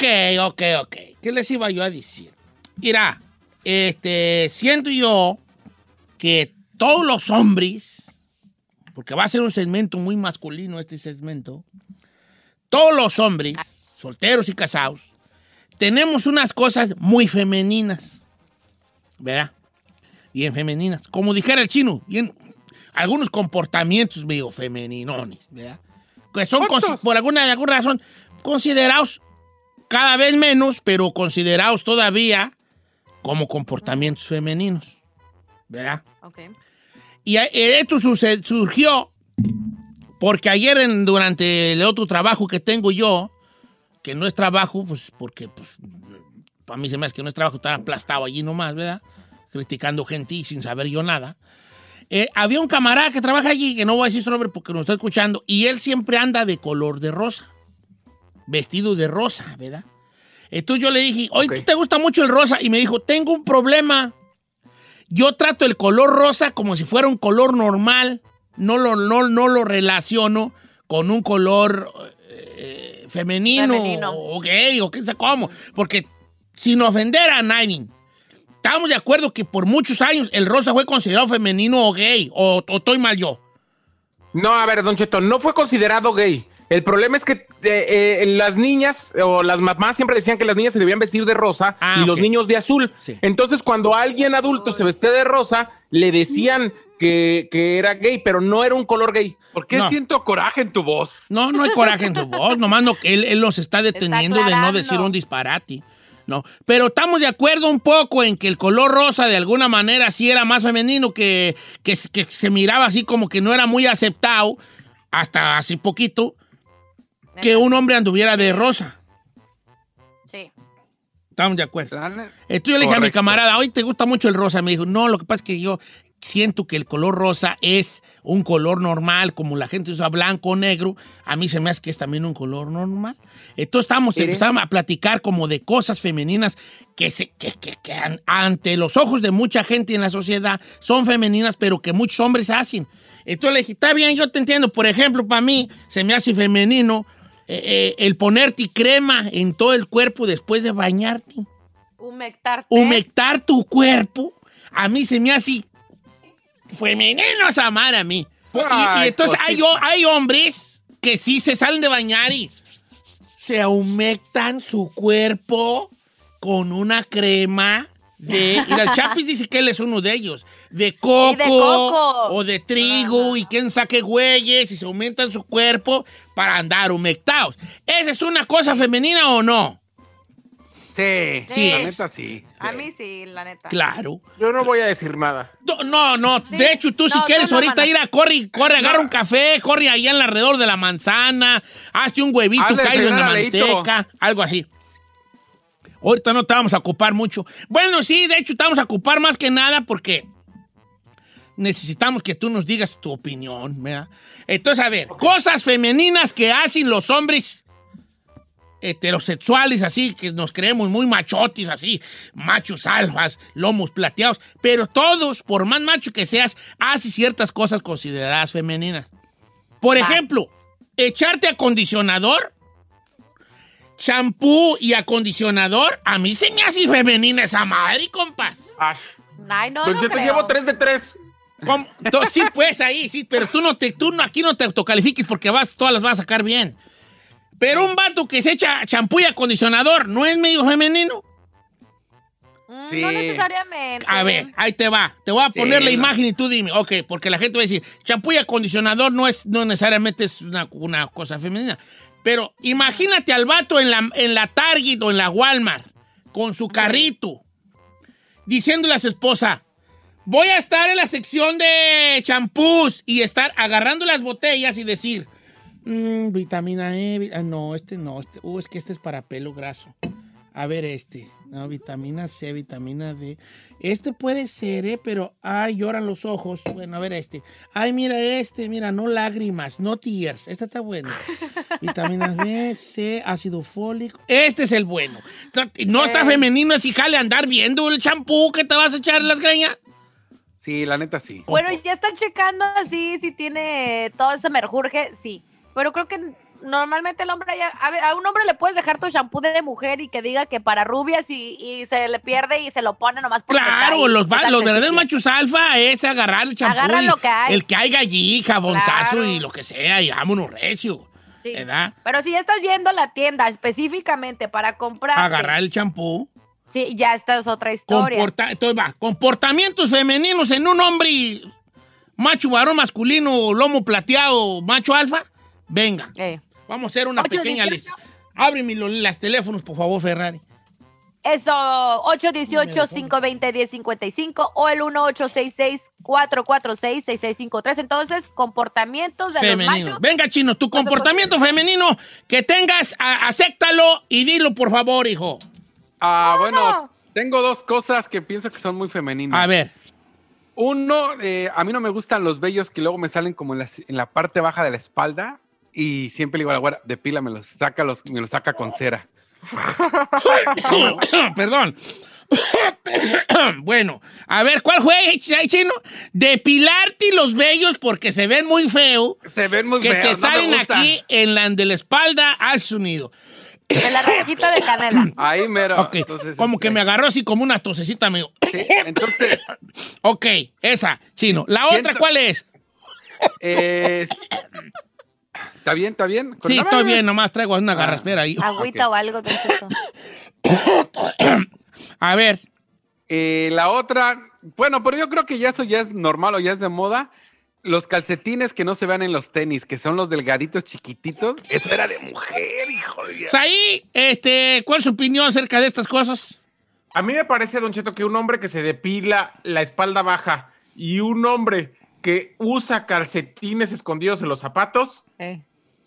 Ok, ok, ok. ¿Qué les iba yo a decir? Mira, este, siento yo que todos los hombres, porque va a ser un segmento muy masculino este segmento, todos los hombres, solteros y casados, tenemos unas cosas muy femeninas, ¿verdad? Bien femeninas. Como dijera el chino, bien, algunos comportamientos medio femeninones, ¿verdad? Que son, por alguna, alguna razón, considerados cada vez menos, pero considerados todavía como comportamientos femeninos, ¿verdad? Y a- esto surgió porque ayer en- durante el otro trabajo que tengo yo, que no es trabajo, pues porque pues, para mí se me hace que no es trabajo estar aplastado allí nomás, ¿verdad? Criticando gente y sin saber yo nada. Eh, había un camarada que trabaja allí, que no voy a decir su nombre porque nos está escuchando, y él siempre anda de color de rosa, vestido de rosa, ¿verdad? Entonces yo le dije, oye, ¿tú te gusta mucho el rosa? Y me dijo, tengo un problema. Yo trato el color rosa como si fuera un color normal. No lo, no, no lo relaciono con un color eh, femenino, Femenino. o gay o qué sé cómo. Porque sin ofender a nadie, estamos de acuerdo que por muchos años el rosa fue considerado femenino o gay. O, o estoy mal yo. No, a ver, Don Cheto, no fue considerado gay. El problema es que eh, eh, las niñas o las mamás siempre decían que las niñas se debían vestir de rosa Ah, y los niños de azul. Sí. Entonces, cuando alguien adulto se vestía de rosa, le decían que, que era gay, pero no era un color gay. ¿Por qué No. siento coraje en tu voz? No, no hay coraje en su voz, nomás no, él, él nos está deteniendo de no decir un disparate. No, pero estamos de acuerdo un poco en que el color rosa de alguna manera sí era más femenino, que, que, que se miraba así como que no era muy aceptado, hasta hace poquito, que un hombre anduviera de rosa. Sí. Estamos de acuerdo. Entonces yo le dije a mi camarada, hoy te gusta mucho el rosa. Me dijo, no, lo que pasa es que yo siento que el color rosa es un color normal, como la gente usa blanco o negro. A mí se me hace que es también un color normal. Entonces estamos empezando a platicar como de cosas femeninas que, se, que, que- que an- ante los ojos de mucha gente en la sociedad son femeninas, pero que muchos hombres hacen. Entonces le dije, está bien, yo te entiendo. Por ejemplo, para mí se me hace femenino eh, eh, el ponerte crema en todo el cuerpo después de bañarte Humectarte. humectar tu cuerpo, a mí se me hace femenino esa madre a mí. Y- y, Ay, entonces hay, cosita. ho- hay hombres que sí se salen de bañar y se humectan su cuerpo con una crema de... Mira, el Chapis dice que él es uno de ellos. De coco, de coco. o de trigo y quien saque güeyes y se aumentan su cuerpo para andar humectados. ¿Esa es una cosa femenina o no? Sí, Sí. La neta sí. A mí sí, la neta. Claro. Yo no voy a decir nada. No, no, no. Sí. De hecho, tú si No, quieres no, ahorita ir a corre, corre, agarra un café, corre allá alrededor de la manzana, hazte un huevito Hazle caído en la manteca, algo así. Ahorita no te vamos a ocupar mucho. Bueno, sí, de hecho, te vamos a ocupar más que nada porque necesitamos que tú nos digas tu opinión, ¿verdad? Entonces, a ver, cosas femeninas que hacen los hombres heterosexuales, así, que nos creemos muy machotis, así, machos alfas, lomos plateados, pero todos, por más macho que seas, hacen ciertas cosas consideradas femeninas. Por ejemplo, echarte acondicionador, champú y acondicionador, a mí se me hace femenina esa madre, compas. Ay, no, Don no Cheto, creo. llevo tres de tres. ¿Cómo? To- Sí, pues ahí, sí, pero tú no te, tú no, aquí no te autocalifiques porque vas, todas las vas a sacar bien. Pero un vato que se echa champú y acondicionador, ¿no es medio femenino? Mm, Sí. No necesariamente. A ver, ahí te va. Te voy a Sí, poner la no. imagen y tú dime. Ok, porque la gente va a decir, champú y acondicionador no es, no necesariamente es una, una cosa femenina. Pero imagínate al vato en la, en la Target o en la Walmart con su carrito diciéndole a su esposa, voy a estar en la sección de champús y estar agarrando las botellas y decir, "Mm, vitamina E, ah, no, este no, este, uh, es que este es para pelo graso. A ver este, no, vitamina C, vitamina D. Este puede ser, ¿eh? Pero, ay, lloran los ojos. Bueno, a ver este. Ay, mira este, mira, no lágrimas, no tears. Este está bueno. Vitaminas B, C, ácido fólico. Este es el bueno. No- está femenino, es jale andar viendo el champú que te vas a echar en las greñas. Sí, la neta sí. Bueno, ya están checando así si tiene todo ese merjurje, sí. Pero creo que normalmente el hombre ya, a ver, a un hombre le puedes dejar tu shampoo de mujer y que diga que para rubias y, y se le pierde y se lo pone nomás está Claro, los, verdaderos machos alfa es agarrar el champú. Agarran lo que hay. El que hay allí, jabonzazo Claro. y lo que sea, y vámonos recio. Sí. ¿Verdad? Pero si ya estás yendo a la tienda específicamente para comprar, Agarrar el champú. sí, ya esta es otra historia. Comporta- entonces va, comportamientos femeninos en un hombre macho varón masculino, lomo plateado, macho alfa. Venga, Eh, vamos a hacer una pequeña lista. Ábreme los teléfonos, por favor, Ferrari. Eso, 818-520-1055 o el 1866-446-6653. Entonces, comportamientos de los Femenino. machos. Venga, chino, tu comportamiento femenino que tengas, a- acéptalo y dilo, por favor, hijo. Ah, No, bueno, no. tengo dos cosas que pienso que son muy femeninas. A ver. Uno, eh, a mí no me gustan los vellos que luego me salen como en la, en la parte baja de la espalda. Y siempre le digo a la güera, depila, me los saca, los, me los saca con cera. Perdón. bueno, a ver, ¿cuál fue, ch- chino? Depilarte los vellos porque se ven muy feo. Se ven muy Que te feos, no me salen aquí en la de la espalda, has unido. De la rajita de canela. Ahí mero. Entonces, como este, que me agarró así como una tosecita medio. sí, entonces, ok, esa, chino. ¿La otra Siento- cuál es? eh, ¿está bien? ¿Está bien? Sí, estoy bien, nomás traigo una garraspera ahí. Agüita o algo. Don Cheto. A ver, Eh, la otra, bueno, pero yo creo que ya eso ya es normal o ya es de moda. Los calcetines que no se vean en los tenis, que son los delgaditos chiquititos, eso era de mujer, hijo de... Saí, este, ¿cuál es su opinión acerca de estas cosas? A mí me parece, Don Cheto, que un hombre que se depila la espalda baja y un hombre que usa calcetines escondidos en los zapatos, Eh.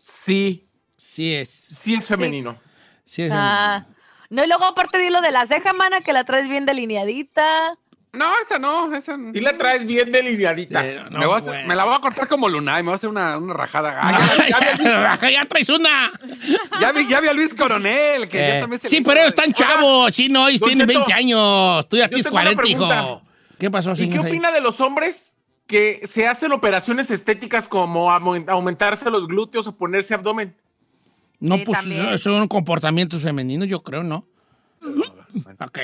Sí, Sí es, sí es femenino. sí es. Ah. No, y luego aparte de lo de la ceja, mana, que la traes bien delineadita. No, esa no, esa no. Y la traes bien delineadita. Eh, no, me, voy a hacer- bueno. me la voy a cortar como Lunay, me voy a hacer una, una rajada. Ah, ya, ya vi- ya, ya traes una. ya vi, ya vi a Luis Coronel, que ya Eh, también se sí, pero están chavos, sí, no, ellos tienen Cheto, 20 años. Tú ya tienes tengo una 40, hijo. ¿Qué pasó, ¿Y qué opina de los hombres que se hacen operaciones estéticas como aumen- aumentarse los glúteos o ponerse abdomen? No, Sí, pues también. son comportamientos femeninos, yo creo, ¿no? Ok.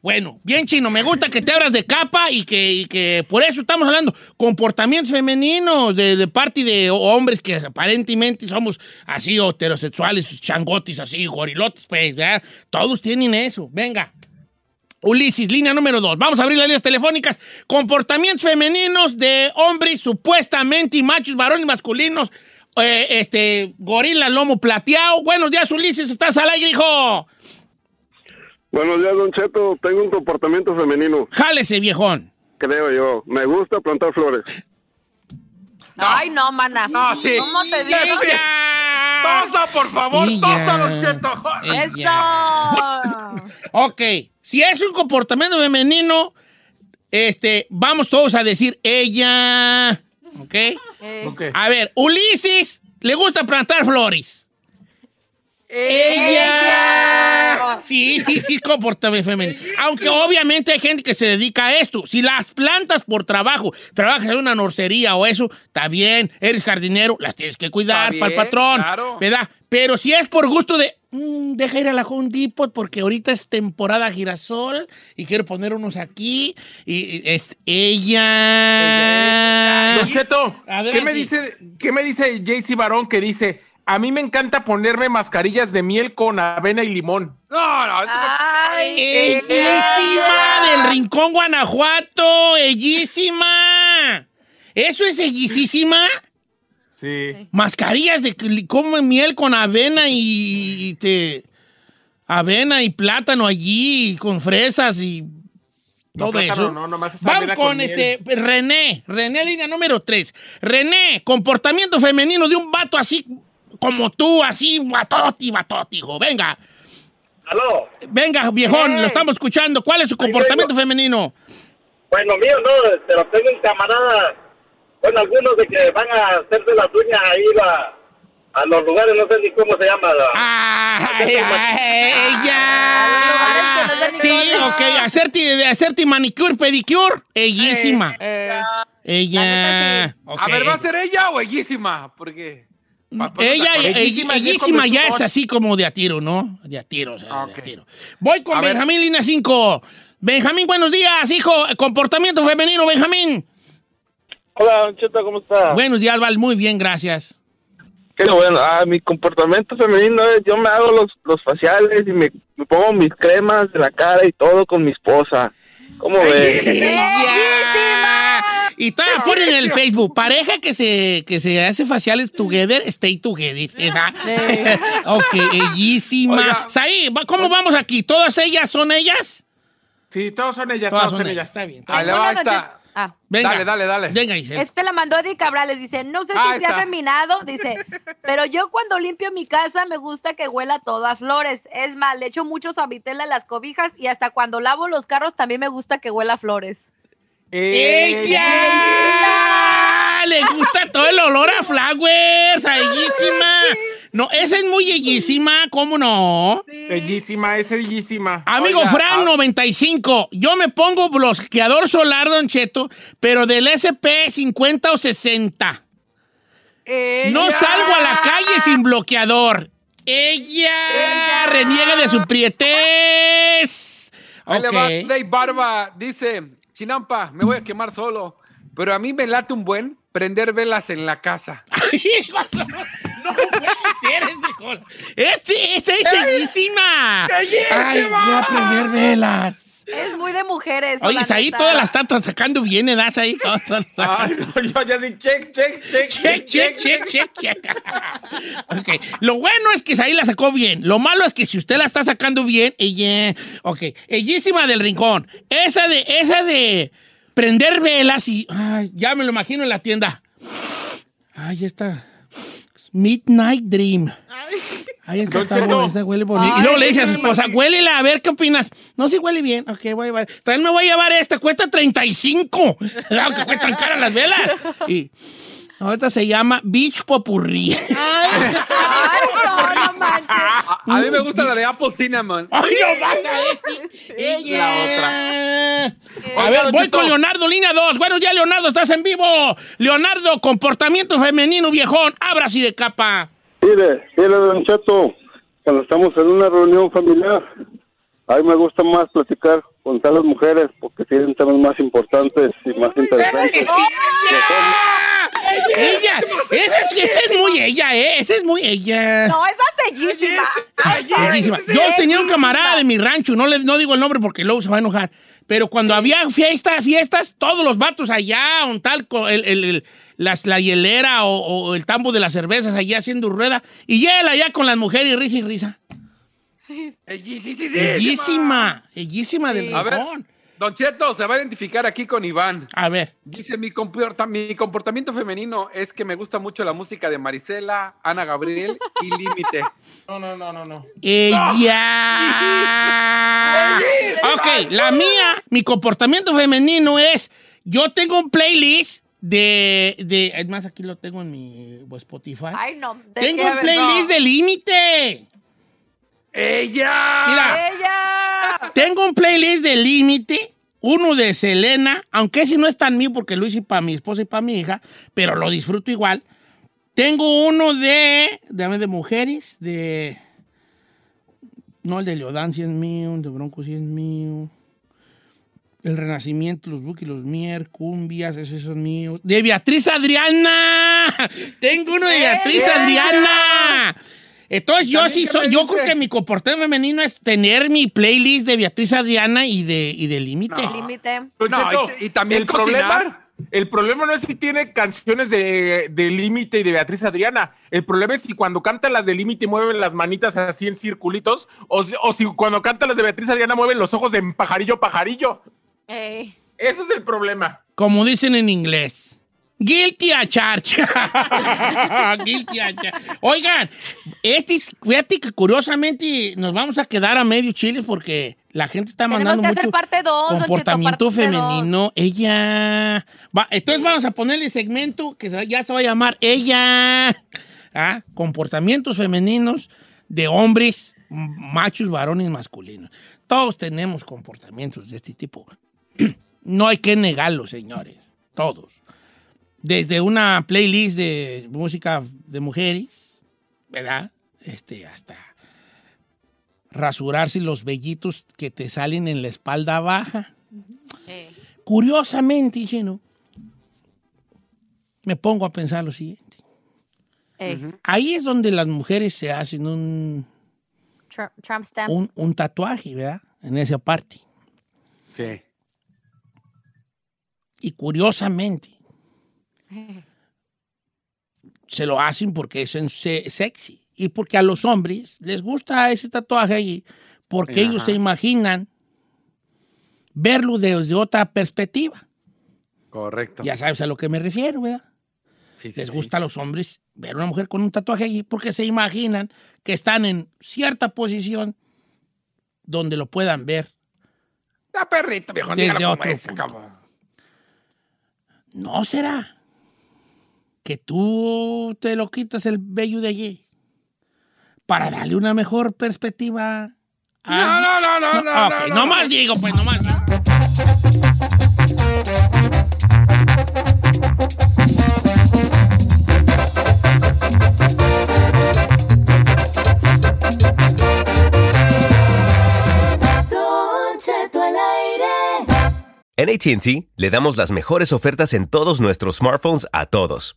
Bueno, bien chino, me gusta que te abras de capa y que, y que por eso estamos hablando. Comportamientos femeninos de, de parte de hombres que aparentemente somos así heterosexuales, changotis, así, gorilotes, pues, ¿verdad? Todos tienen eso. Venga. Ulises, línea número dos. Vamos a abrir las líneas telefónicas. Comportamientos femeninos de hombres supuestamente y machos, varones masculinos. eh, este, gorila, lomo plateado. Buenos días, Ulises. ¿Estás al aire, hijo? Buenos días, Don Cheto. Tengo un comportamiento femenino, Jálese, viejón. creo yo. Me gusta plantar flores. Ay, no, mana. No, sí. ¿Cómo te digo? ¡Ella! ¡Tosa, por favor! ¡Tosa. Don Cheto! Eso. Ok, si es un comportamiento femenino, este, vamos todos a decir ella. ¿Ok? Eh, Ok. A ver, Ulises le gusta plantar flores. Ella. Sí, sí, sí, comportamiento femenino. Aunque obviamente hay gente que se dedica a esto. Si las plantas por trabajo, trabajas en una norcería o eso, está bien, eres jardinero, las tienes que cuidar para el patrón, claro. ¿verdad? Pero si es por gusto de, "Mm, deja ir a la Home Depot porque ahorita es temporada girasol y quiero poner unos aquí y, y es ella. Don Cheto, ¿qué me dice, qué me dice JC Barón que dice, a mí me encanta ponerme mascarillas de miel con avena y limón? No, no. Ay, Ellísima del Rincón, Guanajuato. Ellísima. ¿Eso es ellisísima? Sí. Mascarillas de como miel con avena y, y te- avena y plátano allí con fresas y No, todo plátano, eso. no, nomás Vamos con, con miel. este René, René línea número 3. René, comportamiento femenino de un vato así como tú, así batoti, batoti, hijo. Venga. Aló. Venga, viejón, lo estamos escuchando. ¿Cuál es su comportamiento femenino? Bueno, mío no, pero tengo un camarada, bueno, algunos de que van a hacerse las uñas ahí a, a los lugares, no sé ni cómo se llama. la- ¡Ay, ay, A los lugares ella! que no Sí, ok, hacerte, hacerte manicure, pedicure, ellísima. eh, Ella. La neta, ok. A ver, ¿va a ser ella o bellísima? Porque. Pa- pa- Ella, pa- ell- Ellísima, ellísima ya es así como de a tiro, ¿no? De a tiro, o sea, de a tiro. Voy con A ver. Benjamín, línea 5. Benjamín, buenos días, hijo. Comportamiento femenino, Benjamín. Hola, Don Cheto, ¿cómo está? Buenos días, Val. Muy bien, gracias. Qué bueno. Ah, mi comportamiento femenino es, yo me hago los, los faciales y me, me pongo mis cremas de la cara y todo con mi esposa. ¿Cómo ves? Y todavía ponen en el Facebook, pareja que se, que se hace faciales together, stay together, ¿verdad? ok, bellísima. Saí, ¿cómo vamos aquí? ¿Todas ellas son ellas? Sí, todos son ellas, Todas son ellas, ellas. está bien. está Ahí bien. Ah. Venga. Dale, dale, dale. Venga, Giselle. Este la mandó Eddie Cabrales, dice, no sé Ah, si sea está. feminado, dice, pero yo cuando limpio mi casa me gusta que huela todo a flores. Es más, le echo mucho suavitel a las cobijas y hasta cuando lavo los carros también me gusta que huela a flores. ¡Ella! Le gusta todo el olor a flowers, bellísima. No, esa es muy bellísima, ¿cómo no? Bellísima, es bellísima. Amigo Oiga, Frank ah. 95, yo me pongo bloqueador solar, Don Cheto, pero del SP 50 o 60. No salgo a la calle sin bloqueador. Ella, reniega de su prietez. Ahí le va Ok. Dave Barba. Dice: Chinampa, me voy a quemar solo. Pero a mí me late un buen prender velas en la casa. no puede ser ese jola. Este, ese es bellísima. Ay, voy a prender velas. Es muy de mujeres. Oye, la ahí neta. todas las están sacando bien, ¿eh? Das ahí. Ay, no, yo ya sí, check, check, check, Check, check, check, check, check. ok. Lo bueno es que ahí la sacó bien. Lo malo es que si usted la está sacando bien, ella. Ok. Bellísima del rincón. Esa de, esa de prender velas y. Ay, ya me lo imagino en la tienda. Ay, esta. Midnight Dream. Ay, está Cheto. buena, esta huele bonito. y Ay, luego le dice a su esposa, huélela, a ver qué opinas. No, si huele bien. Ok, voy a llevar. También me voy a llevar esta, cuesta 35. Aunque cuestan caras las velas. Y ahorita se llama Beach Popurrí. Ay, no, no manches. A, a mí me gusta la de Apple Cinnamon. ¡Ay, no vas a ver! La otra. A Oiga, ver, voy con Leonardo, línea 2. Bueno, ya, Leonardo, estás en vivo. Leonardo, comportamiento femenino, viejón. Abra así de capa. Mire, mire, Don Cheto, cuando estamos en una reunión familiar, a mí me gusta más platicar con las mujeres porque tienen temas más importantes y más interesantes. ¡Ella! Esa es, esa es muy ella, ¿eh? Esa es muy ella. No, esa es bellísima. Bellísima. Yo tenía un camarada de mi rancho, no, le, no digo el nombre porque luego se va a enojar, pero cuando había fiestas, fiestas, todos los vatos allá, un tal, co- el, el- el- las, la hielera o, o el tambo de las cervezas allá haciendo rueda, y él allá con las mujeres y risa y risa. Bellísima, bellísima del rincón. Don Cheto se va a identificar aquí con Iván. A ver. Dice, mi, comporta- mi comportamiento femenino es que me gusta mucho la música de Marisela, Ana Gabriel y Límite. No, no, no, no, no. Ella. ok, la mía, mi comportamiento femenino es, yo tengo un playlist de, de, es más, aquí lo tengo en mi Spotify. Ay, no. ¿de Tengo un playlist de límite. ¡Ella! Mira, ¡Ella! tengo un playlist de límite, uno de Selena, aunque ese no es tan mío porque lo hice para mi esposa y para mi hija, pero lo disfruto igual. Tengo uno de, de, de mujeres, de... No, el de Leodán sí es mío, el de Bronco sí es mío. El Renacimiento, los Buki, los Mier, Cumbias, esos son míos. ¡De Beatriz Adriana! Tengo uno de Beatriz ¡Eh! Adriana. Entonces yo sí soy, yo creo que mi comportamiento femenino es tener mi playlist de Beatriz Adriana y de, y de Límite. No, y- y también el cocinar. problema, el problema no es si tiene canciones de, de Límite y de Beatriz Adriana. El problema es si cuando canta las de Límite mueven las manitas así en circulitos, o, si- o si cuando canta las de Beatriz Adriana mueven los ojos en pajarillo, pajarillo. Ey. Ese es el problema. Como dicen en inglés. Guilty a charge. Guilty a charge. Oigan, este, es- fíjate que curiosamente nos vamos a quedar a medio chile porque la gente está Tenemos mandando que mucho hacer parte dos, comportamiento parte dos. femenino. Ella. Va, entonces vamos a ponerle segmento que ya se va a llamar Ella. Ah, Comportamientos femeninos de hombres, machos, varones, masculinos. Todos tenemos comportamientos de este tipo. No hay que negarlo, señores. Todos. Desde una playlist de música de mujeres, ¿verdad? Este, hasta rasurarse los vellitos que te salen en la espalda baja. Ey. Curiosamente, Chino, me pongo a pensar lo siguiente. Ey. Ahí es donde las mujeres se hacen un, Tr- Trump stamp. un, un tatuaje, ¿verdad? En esa parte. Sí. Y curiosamente, se lo hacen porque es sexy. Y porque a los hombres les gusta ese tatuaje allí, porque Ajá. ellos se imaginan verlo desde otra perspectiva. Correcto. Ya sabes a lo que me refiero, ¿verdad? Sí, sí, Les sí. gusta a los hombres ver a una mujer con un tatuaje allí porque se imaginan que están en cierta posición donde lo puedan ver. Ah, perrito, viejo. Desde otro es, punto. cabrón. ¿No será que tú te lo quitas el vello de allí para darle una mejor perspectiva? a- No, no, no, no, no. Ah, ok, no, no más digo, pues, no más. En ATT le damos las mejores ofertas en todos nuestros smartphones a todos.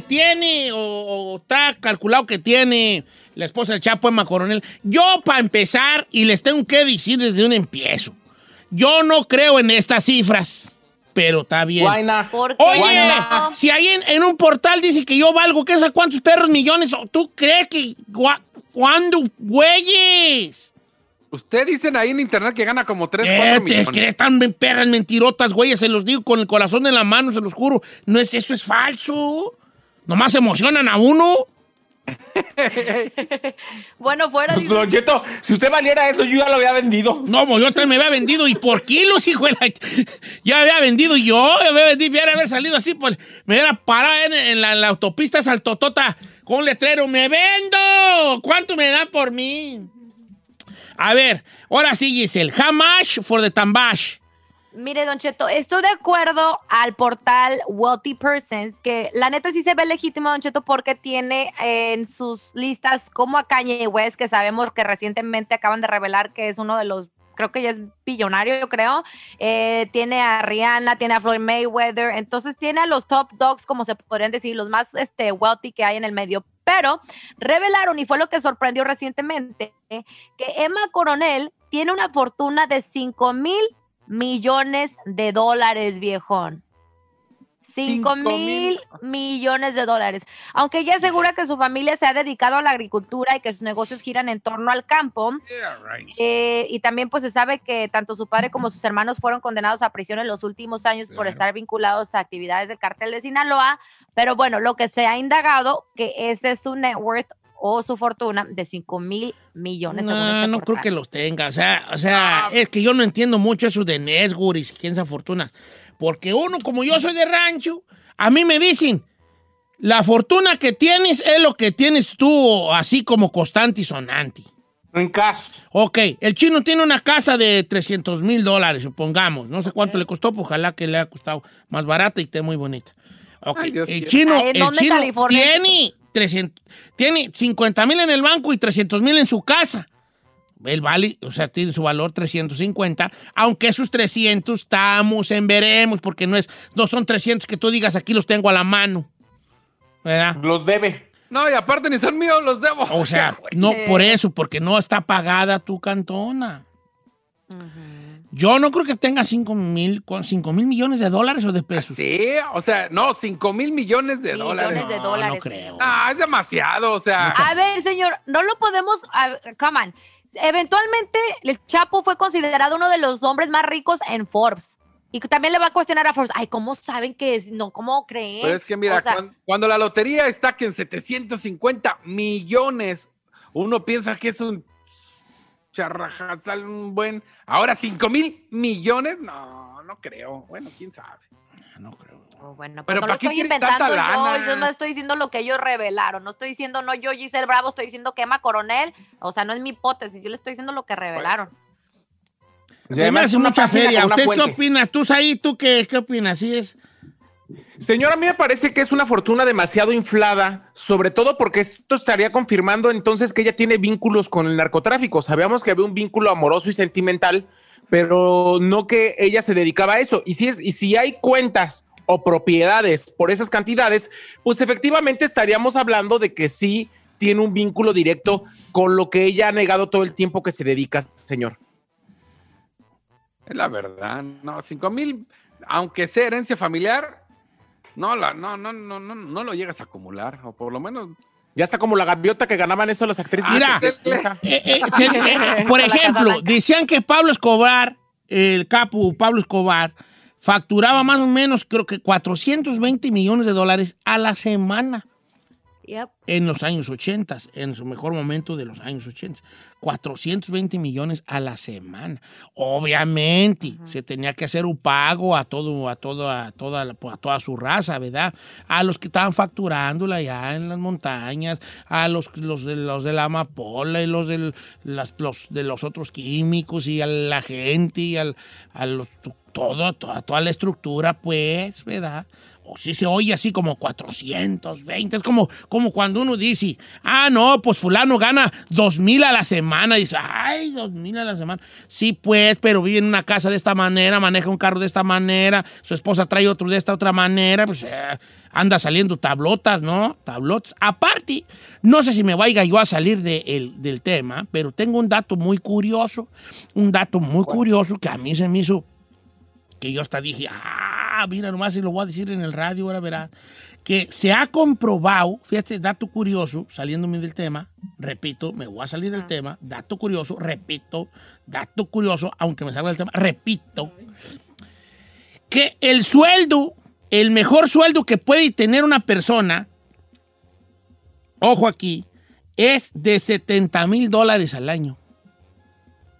Tiene o, o está calculado que tiene la esposa del Chapo Emma Coronel? Yo, para empezar, y les tengo que decir desde un empiezo, yo no creo en estas cifras, pero está bien. ¿Por qué Oye, no? si ahí en, en un portal dice que yo valgo, ¿qué sé cuántos perros millones? ¿Tú crees que... gua- ¿Cuándo, güeyes? Usted dicen ahí en internet que gana como 3, 4 ¿Qué te millones. tan ben- perras mentirotas, güeyes? Se los digo con el corazón en la mano, se los juro. No es eso, es falso. Nomás emocionan a uno. Bueno, fuera Pues. Don Cheto, si usted valiera eso, yo ya lo había vendido. No, pues yo también me había vendido y por kilos, hijo de la... Ya había vendido yo, ya había vendido, hubiera haber salido así, pues me hubiera parado en, en la, en la autopista Saltotota con un letrero, ¡me vendo! ¿Cuánto me da por mí? A ver, ahora sí, Giselle, how much for the tambash? Mire, Don Cheto, estoy de acuerdo al portal Wealthy Persons, que la neta sí se ve legítimo, Don Cheto, porque tiene eh, en sus listas como a Kanye West, que sabemos que recientemente acaban de revelar que es uno de los, creo que ya es billonario, yo creo. Eh, tiene a Rihanna, tiene a Floyd Mayweather, entonces tiene a los top dogs, como se podrían decir, los más este, wealthy que hay en el medio. Pero revelaron, y fue lo que sorprendió recientemente, que Emma Coronel tiene una fortuna de 5 mil millones de dólares, viejón. 5 Cinco mil mil. millones de dólares. Aunque ella asegura que su familia se ha dedicado a la agricultura y que sus negocios giran en torno al campo. eh, y también pues se sabe que tanto su padre como sus hermanos fueron condenados a prisión en los últimos años por estar vinculados a actividades del cartel de Sinaloa. Pero bueno, lo que se ha indagado que ese es su net worth o su fortuna de 5 mil millones. según No, este no creo que los tenga. O sea, o sea es que yo no entiendo mucho eso de Nesguris, quién se fortunas. Porque uno, como yo soy de rancho, a mí me dicen, la fortuna que tienes es lo que tienes tú, así como constante y sonante. En cash. Ok, el chino tiene una casa de 300 mil dólares, supongamos. No sé cuánto le costó, pues ojalá que le haya costado más barata y esté muy bonita. Ok, Ay, el chino, Ay, ¿en el chino tiene, 300, tiene 50 mil en el banco y 300 mil en su casa. El vale, o sea, tiene su valor 350, aunque esos 300 estamos en veremos, porque no, es, no son 300 que tú digas aquí los tengo a la mano. ¿Verdad? Los debe. No, y aparte ni son míos, los debo. O sea, no por eso, porque no está pagada tu cantona. Yo no creo que tenga 5 mil, con 5 mil millones de dólares o de pesos. Sí, o sea, no, 5 mil millones de Millones dólares. de No, dólares. no creo. Ah, es demasiado, o sea. A ver, señor, no lo podemos. come on. Eventualmente, el Chapo fue considerado uno de los hombres más ricos en Forbes. Y también le va a cuestionar a Forbes. Ay, ¿cómo saben que es? No, ¿cómo creen? Pero es que mira, O sea, cuan- cuando, la lotería está que en 750 millones, uno piensa que es un charrajazal, un buen. Ahora 5 mil millones, no, no creo. Bueno, quién sabe. No creo. oh, bueno, Pero pero no ¿para lo qué estoy inventando yo. Yo no estoy diciendo lo que ellos revelaron. No estoy diciendo, no, yo, Giselle Bravo, estoy diciendo que Emma Coronel. O sea, no es mi hipótesis. Yo le estoy diciendo lo que revelaron. Se me hace una mucha feria. ¿Usted qué fuente. opina? ¿Tú ahí, tú qué, qué opinas? ¿Sí es? Señor, a mí me parece que es una fortuna demasiado inflada, sobre todo porque esto estaría confirmando entonces que ella tiene vínculos con el narcotráfico. Sabíamos que había un vínculo amoroso y sentimental, pero no que ella se dedicaba a eso. Y si, es, y si hay cuentas o propiedades por esas cantidades, pues efectivamente estaríamos hablando de que sí tiene un vínculo directo con lo que ella ha negado todo el tiempo que se dedica, señor. Es la verdad. No, 5 mil, aunque sea herencia familiar, no, la, no, no, no, no, no lo llegas a acumular. O por lo menos. Ya está como la gaviota que ganaban eso las actrices. Mira, de Televisa. Eh, eh, se- eh, por ejemplo, decían que Pablo Escobar, el capo Pablo Escobar, facturaba más o menos, creo que 420 millones de dólares a la semana. Yep. en los años 80, en su mejor momento de los años 80. 420 millones a la semana. Obviamente, se tenía que hacer un pago a todo, a toda, a toda, a toda su raza, ¿verdad? A los que estaban facturándola allá en las montañas, a los, los, de, los de la amapola y los, del- las- los de los otros químicos y a la gente y al, a los, todo, toda, toda la estructura, pues, ¿verdad? O si se oye así como 420, es como, como cuando uno dice, ah, no, pues fulano gana dos mil a la semana. Dice, ay, dos mil a la semana. Sí, pues, pero vive en una casa de esta manera, maneja un carro de esta manera, su esposa trae otro de esta otra manera, pues eh, anda saliendo tablotas, ¿no? Tablotas. Aparte, no sé si me vaya yo a salir de el- del tema, pero tengo un dato muy curioso, un dato muy curioso que a mí se me hizo que yo hasta dije, ah, mira, nomás si lo voy a decir en el radio, ahora verás, que se ha comprobado, fíjate, dato curioso, saliéndome del tema, repito, me voy a salir del tema, dato curioso, repito, dato curioso, aunque me salga del tema, repito, que el sueldo, el mejor sueldo que puede tener una persona, ojo aquí, es de 70 mil dólares al año.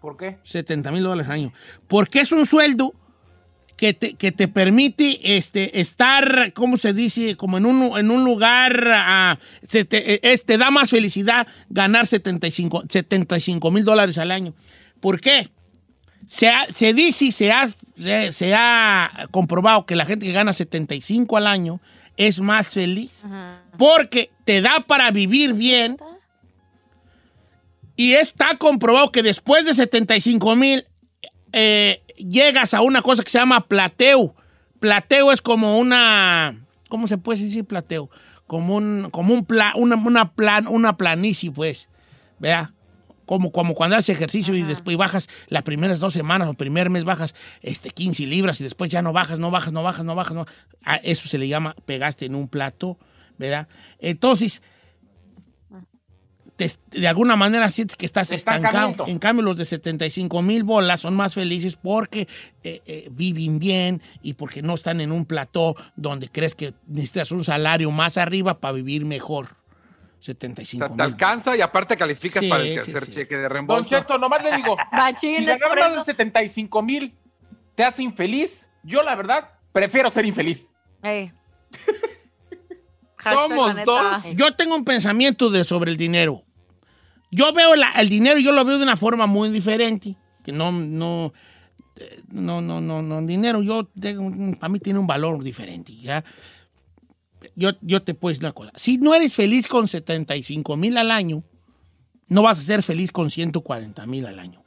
¿Por qué? 70 mil dólares al año. Porque es un sueldo que te, que te permite este, estar, ¿cómo se dice? Como en un, en un lugar, ah, se te, eh, es- te da más felicidad ganar 75 mil dólares al año. ¿Por qué? Se, ha- se dice y se ha, se, se ha comprobado que la gente que gana 75 al año es más feliz porque te da para vivir bien y está comprobado que después de 75 mil eh, llegas a una cosa que se llama plateo. Plateo es como una, ¿cómo se puede decir plateo? Como un, como un pla- una, una plan, una planicie, pues, vea. Como, como cuando haces ejercicio y después bajas las primeras dos semanas o primer mes bajas este, 15 libras y después ya no bajas, no bajas, no bajas, no bajas. No, a eso se le llama pegaste en un plato, ¿verdad? Entonces, te- de alguna manera sientes que estás estancado. En cambio, los de 75 mil bolas son más felices porque eh, eh, viven bien y porque no están en un plató donde crees que necesitas un salario más arriba para vivir mejor. 75 O sea, te mil. alcanza y aparte calificas Sí, para el tercer sí. cheque de Don reembolso. Cheto, nomás le digo, si ganar más de eso. 75 mil te hace infeliz, yo la verdad prefiero ser infeliz. Somos dos. Yo tengo un pensamiento de, sobre el dinero. Yo veo la- el dinero, yo lo veo de una forma muy diferente. Que no, no, no, no, no, no, dinero, yo para mí tiene un valor diferente. ¿ya? Yo, yo te puedo decir una cosa. Si no eres feliz con 75 mil al año, no vas a ser feliz con 140 mil al año.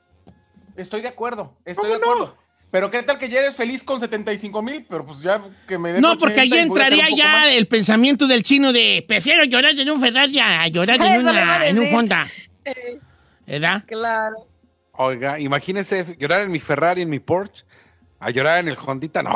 Estoy de acuerdo, estoy de acuerdo. Pero qué tal que ya eres feliz con 75 mil, pero pues ya que me den No, porque 80 ahí entraría ya más. el pensamiento del chino de prefiero llorar en un Ferrari a llorar en, una, en un. Honda. ¿Verdad? Claro. Oiga, imagínese llorar en mi Ferrari, en mi Porsche, a llorar en el Hondita. No,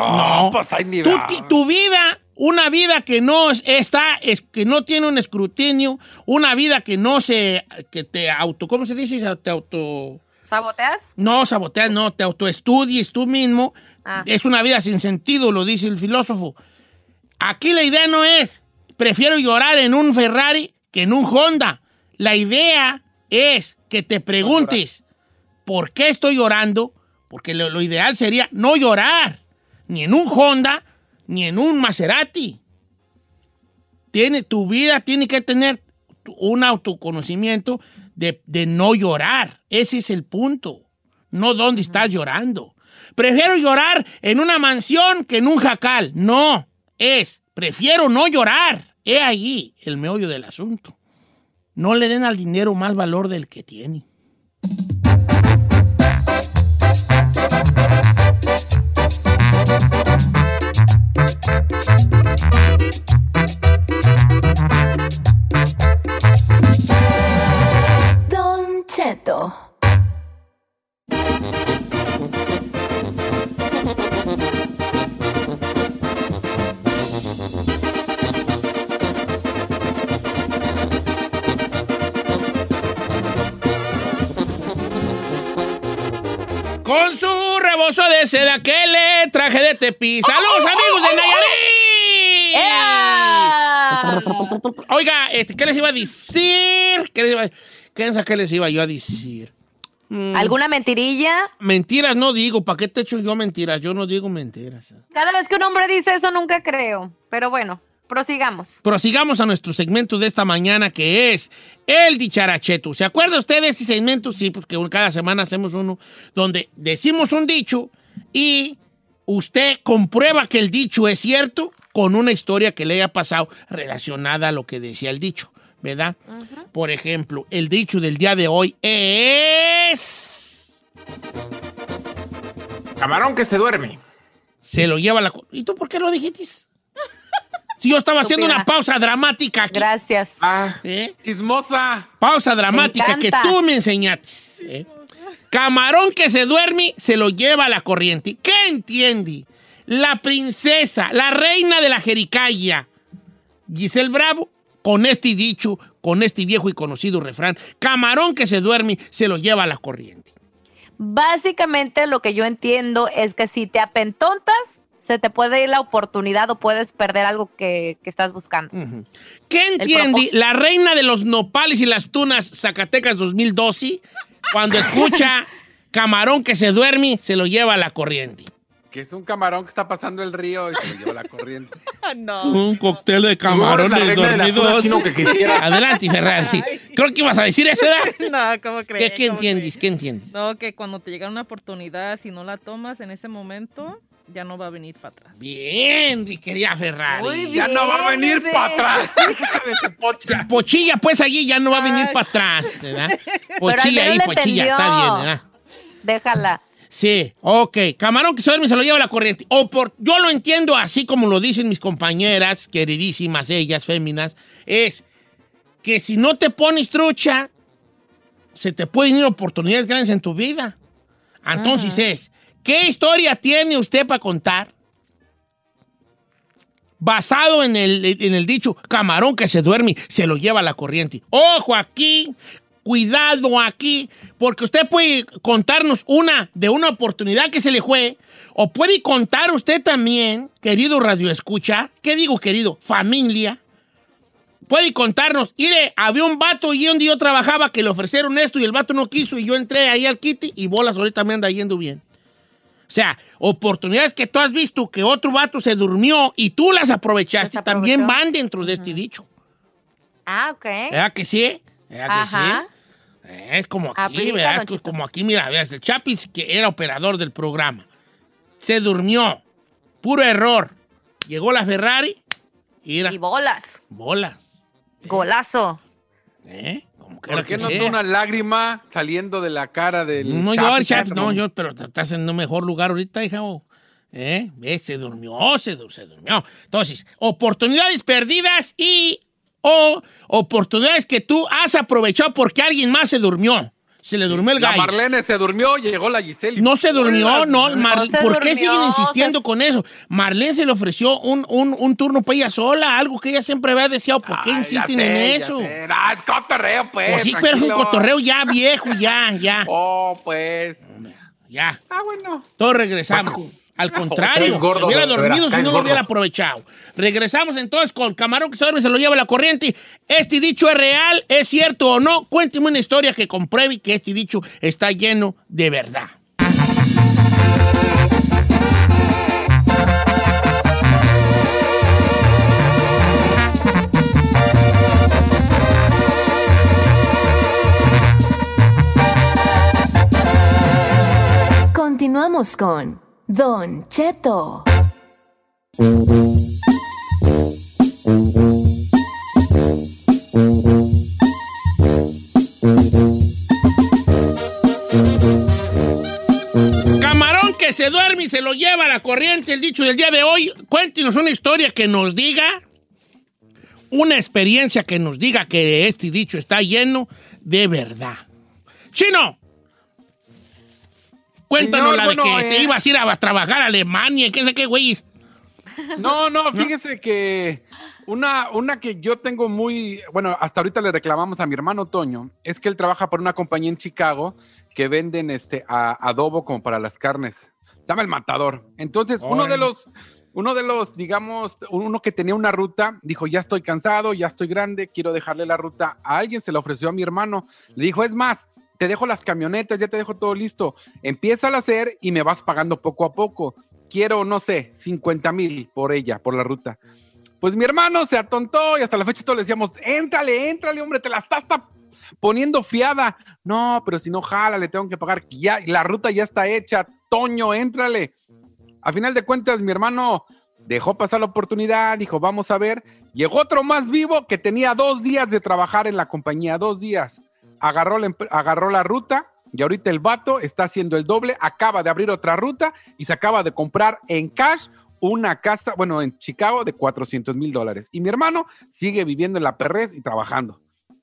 No. pues hay Tu, nivel. ti- tu vida, una vida que no es- está, es, que no tiene un escrutinio, una vida que no se, que te auto, ¿cómo se dice? Se- Te auto, ¿Saboteas? no saboteas, no, te autoestudies tú mismo. Ah. Es una vida sin sentido, lo dice el filósofo. Aquí la idea no es, prefiero llorar en un Ferrari que en un Honda. La idea es que te preguntes, ¿por qué estoy llorando? Porque lo, lo ideal sería no llorar, ni en un Honda, ni en un Maserati. Tiene, tu vida tiene que tener un autoconocimiento de, de no llorar. Ese es el punto. No dónde estás llorando. Prefiero llorar en una mansión que en un jacal. No, es, prefiero no llorar. He ahí el meollo del asunto. No le den al dinero más valor del que tiene. Don Cheto. Con su rebozo de seda que le traje de Tepi. ¡Saludos, amigos de Nayarit! Oiga, este, ¿qué les iba a decir? ¿Qué les iba, qué, qué les iba yo a decir? Mm, ¿Alguna mentirilla? Mentiras no digo. ¿Para qué te echo yo mentiras? Yo no digo mentiras. Cada vez que un hombre dice eso, nunca creo. Pero bueno, prosigamos. Prosigamos a nuestro segmento de esta mañana que es el dicharacheto. ¿Se acuerda usted de este segmento? Sí, porque cada semana hacemos uno donde decimos un dicho y usted comprueba que el dicho es cierto con una historia que le haya pasado relacionada a lo que decía el dicho, ¿verdad? Por ejemplo, el dicho del día de hoy es... Camarón que se duerme. Se lo lleva la... ¿Y tú por qué lo dijiste? Si yo estaba haciendo una pausa dramática aquí. Gracias. Ah, ¿eh? chismosa. Pausa dramática que tú me enseñaste. ¿eh? Camarón que se duerme, se lo lleva a la corriente. ¿Qué entiende? La princesa, la reina de la Jericaya, Giselle Bravo, con este dicho, con este viejo y conocido refrán, camarón que se duerme, se lo lleva a la corriente. Básicamente lo que yo entiendo es que si te apentontas, se te puede ir la oportunidad o puedes perder algo que, que estás buscando. ¿Qué entiende la reina de los nopales y las tunas Zacatecas 2012 cuando escucha camarón que se duerme, se lo lleva a la corriente? Que es un camarón que está pasando el río y se lo lleva la corriente. no. Un cóctel de camarones dormidos. que. Adelante, Ferrari. Creo que ibas a decir eso, ¿verdad? No, ¿cómo crees? ¿Qué, qué ¿Cómo entiendes? crees? ¿Qué entiendes? No, que cuando te llega una oportunidad, si no la tomas en ese momento, ya no va a venir para atrás. Bien, mi querida Ferrari. Bien. Ya no va a venir para atrás. Pochilla, pues allí ya no va a venir para atrás, Pochilla ahí, pochilla, está bien, ¿verdad? Déjala. Sí, ok. Camarón que se duerme se lo lleva la corriente. O por, yo lo entiendo así como lo dicen mis compañeras, queridísimas ellas, féminas, es que si no te pones trucha, se te pueden ir oportunidades grandes en tu vida. Entonces es, ¿qué historia tiene usted para contar? Basado en el, en el dicho, camarón que se duerme, se lo lleva la corriente. Ojo aquí, cuidado aquí, porque usted puede contarnos una de una oportunidad que se le fue, o puede contar usted también, querido Radio Escucha, ¿qué digo, querido? Familia. Puede contarnos, mire, había un vato y donde yo trabajaba que le ofrecieron esto y el vato no quiso y yo entré ahí al kitty y bolas ahorita me anda yendo bien. O sea, oportunidades que tú has visto que otro vato se durmió y tú las aprovechaste, Las también van dentro de este dicho. Ah, ok. ¿Verdad que sí? ¿Verdad que sí? Es como aquí, Aplica, ¿verdad? Es como aquí, mira, veas, el Chapis, que era operador del programa, se durmió. Puro error. Llegó la Ferrari y era Y bolas. bola. Golazo. ¿Eh? ¿Por qué sea. una lágrima saliendo de la cara del No, Chapi? no, yo, pero estás en un mejor lugar ahorita, hija. ¿Eh? ¿Ves? Se durmió, se, se durmió. Entonces, oportunidades perdidas y o oportunidades que tú has aprovechado porque alguien más se durmió. Se le durmió el La gallo. Marlene se durmió, llegó la Giselle. No se durmió, no. Mar- se ¿Por qué durmió, siguen insistiendo se- con eso? Marlene se le ofreció un, un- un turno para ella sola, algo que ella siempre había deseado. ¿Por qué Ay, insisten sé, en eso? Ah, es cotorreo, pues. Pues sí, pero es un cotorreo ya viejo, ya, ya, Oh, pues. ya. Ah, bueno. Todos regresamos. Al contrario, gordo, se hubiera dormido si no lo hubiera aprovechado. Regresamos entonces con Camarón que se duerme se lo lleva la corriente. ¿Este dicho es real? ¿Es cierto o no? Cuénteme una historia que compruebe que este dicho está lleno de verdad. Continuamos con Don Cheto. Camarón que se duerme y se lo lleva a la corriente. El dicho del día de hoy. Cuéntenos una historia que nos diga, una experiencia que nos diga que este dicho está lleno de verdad. Chino, cuéntanos Señor, la de que te eh. ibas a ir a trabajar a Alemania, qué sé qué, güey. No, no, fíjese que una, una que yo tengo muy, bueno, hasta ahorita le reclamamos a mi hermano Toño, es que él trabaja por una compañía en Chicago que venden este a- adobo como para las carnes. Se llama El Matador. Entonces, uno de los uno de los, digamos, uno que tenía una ruta, dijo, ya estoy cansado, ya estoy grande, quiero dejarle la ruta a alguien, se la ofreció a mi hermano. Le dijo, es más, te dejo las camionetas, ya te dejo todo listo. Empieza a hacer y me vas pagando poco a poco. Quiero, no sé, 50 mil por ella, por la ruta. Pues mi hermano se atontó y hasta la fecha todos le decíamos, éntrale, éntrale, hombre, te la estás poniendo fiada. No, pero si no jala, le tengo que pagar. Ya, la ruta ya está hecha. Toño, éntrale. A final de cuentas, mi hermano dejó pasar la oportunidad, dijo, vamos a ver. Llegó otro más vivo que tenía dos días de trabajar en la compañía, dos días. Agarró la, empre- agarró la ruta y ahorita el vato está haciendo el doble, acaba de abrir otra ruta y se acaba de comprar en cash una casa, bueno, en Chicago de 400 mil dólares. Y mi hermano sigue viviendo en la perrez y trabajando.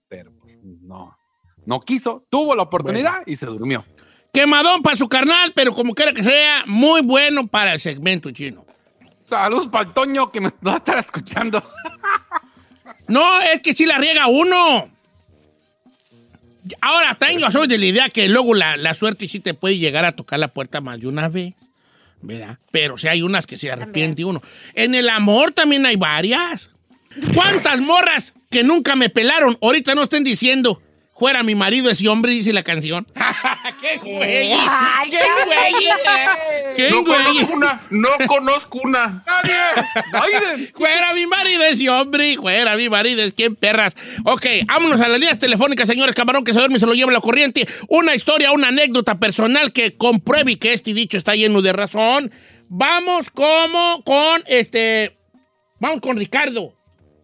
Pero pues no, no quiso, tuvo la oportunidad y se durmió. Quemadón para su carnal, pero como quiera que sea, muy bueno para el segmento chino. Saludos para el Toño que me va a estar escuchando. No, es que si la riega uno. Ahora, también yo soy de la idea que luego la, la suerte sí te puede llegar a tocar la puerta más de una vez, ¿verdad? Pero si hay unas que se arrepiente uno. En el amor también hay varias. ¿Cuántas morras que nunca me pelaron ahorita no estén diciendo, fuera mi marido ese hombre, dice la canción? ¡Qué güey! Ay, ¡Qué qué güey! ¡Qué no güey! conozco una, no conozco una. Nadie. Fuera mi marido ese hombre, fuera mi marido, es quien perras. Ok, vámonos a las líneas telefónicas, señores. Camarón que se duerme y se lo lleva la corriente. Una historia, una anécdota personal que compruebe que este dicho está lleno de razón. Vamos como con este. Vamos con Ricardo.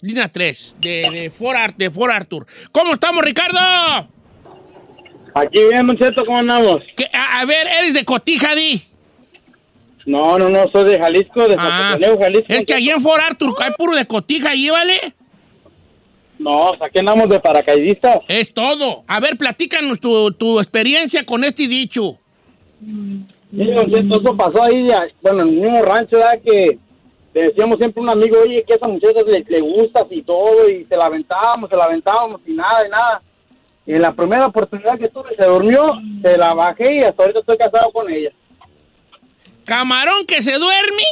Línea 3 de, de, Fort, de Fort Arthur. ¿Cómo estamos, Ricardo? Aquí bien, Moncheto, ¿cómo andamos? A, a ver, eres de Cotija, di. No, no, no, soy de Jalisco, de Ah, Jalisco. es que allí en Fort Arthur hay puro de Cotija ahí, ¿vale? No, pues aquí andamos de paracaidistas. Es todo. A ver, platícanos tu, tu experiencia con este dicho. Sí, Moncheto, eso pasó ahí, bueno, en el mismo rancho, ¿verdad? Que decíamos siempre a un amigo, oye, que a esa muchacha le, le gustas y todo, y se la aventábamos, se la aventábamos y nada, y nada. Y en la primera oportunidad que tuve, se durmió, se la bajé y hasta ahorita estoy casado con ella. Camarón que se duerme,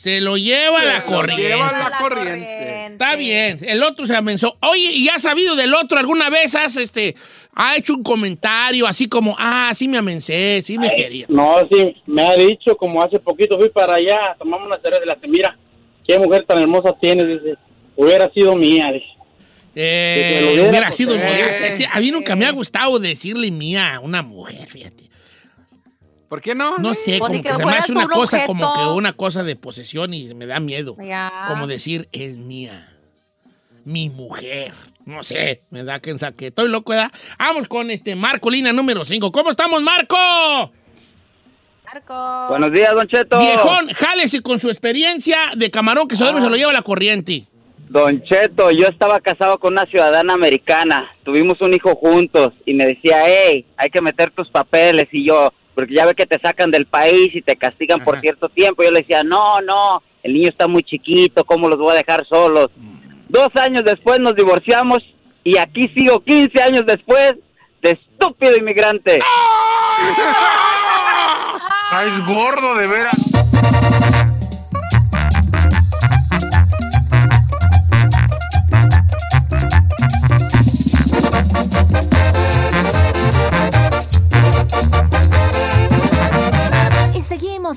se lo lleva la corriente. Lleva la corriente. Está bien, el otro se amenazó. Oye, ¿y has sabido del otro alguna vez? Has, este, ha hecho un comentario así como, ah, sí me amencé, sí me quería. No, sí, me ha dicho, como hace poquito fui para allá, tomamos una cerveza de la mira, qué mujer tan hermosa tienes, dice, hubiera sido mía, dice. Eh, se lo hubiera, hubiera pues, sido eh. mía. Sí, A mí nunca me ha gustado decirle mía a una mujer, fíjate. ¿Por qué no? No sé, Pues como que, que se me hace una un cosa, objeto. como que una cosa de posesión y me da miedo. Ya. Como decir, es mía. Mi mujer. No sé, me da que saque. Estoy loco, ¿verdad? Vamos con este Marco, línea número 5. ¿Cómo estamos, Marco? Marco. Buenos días, Don Cheto. Viejón, jálese con su experiencia de camarón que y se lo lleva la corriente. Don Cheto, yo estaba casado con una ciudadana americana, tuvimos un hijo juntos y me decía, hey, hay que meter tus papeles y yo, porque ya ve que te sacan del país y te castigan por cierto tiempo. Yo le decía, no, no, el niño está muy chiquito, ¿cómo los voy a dejar solos? Dos años después nos divorciamos y aquí sigo 15 años después de estúpido inmigrante. Ah, es gordo, de veras.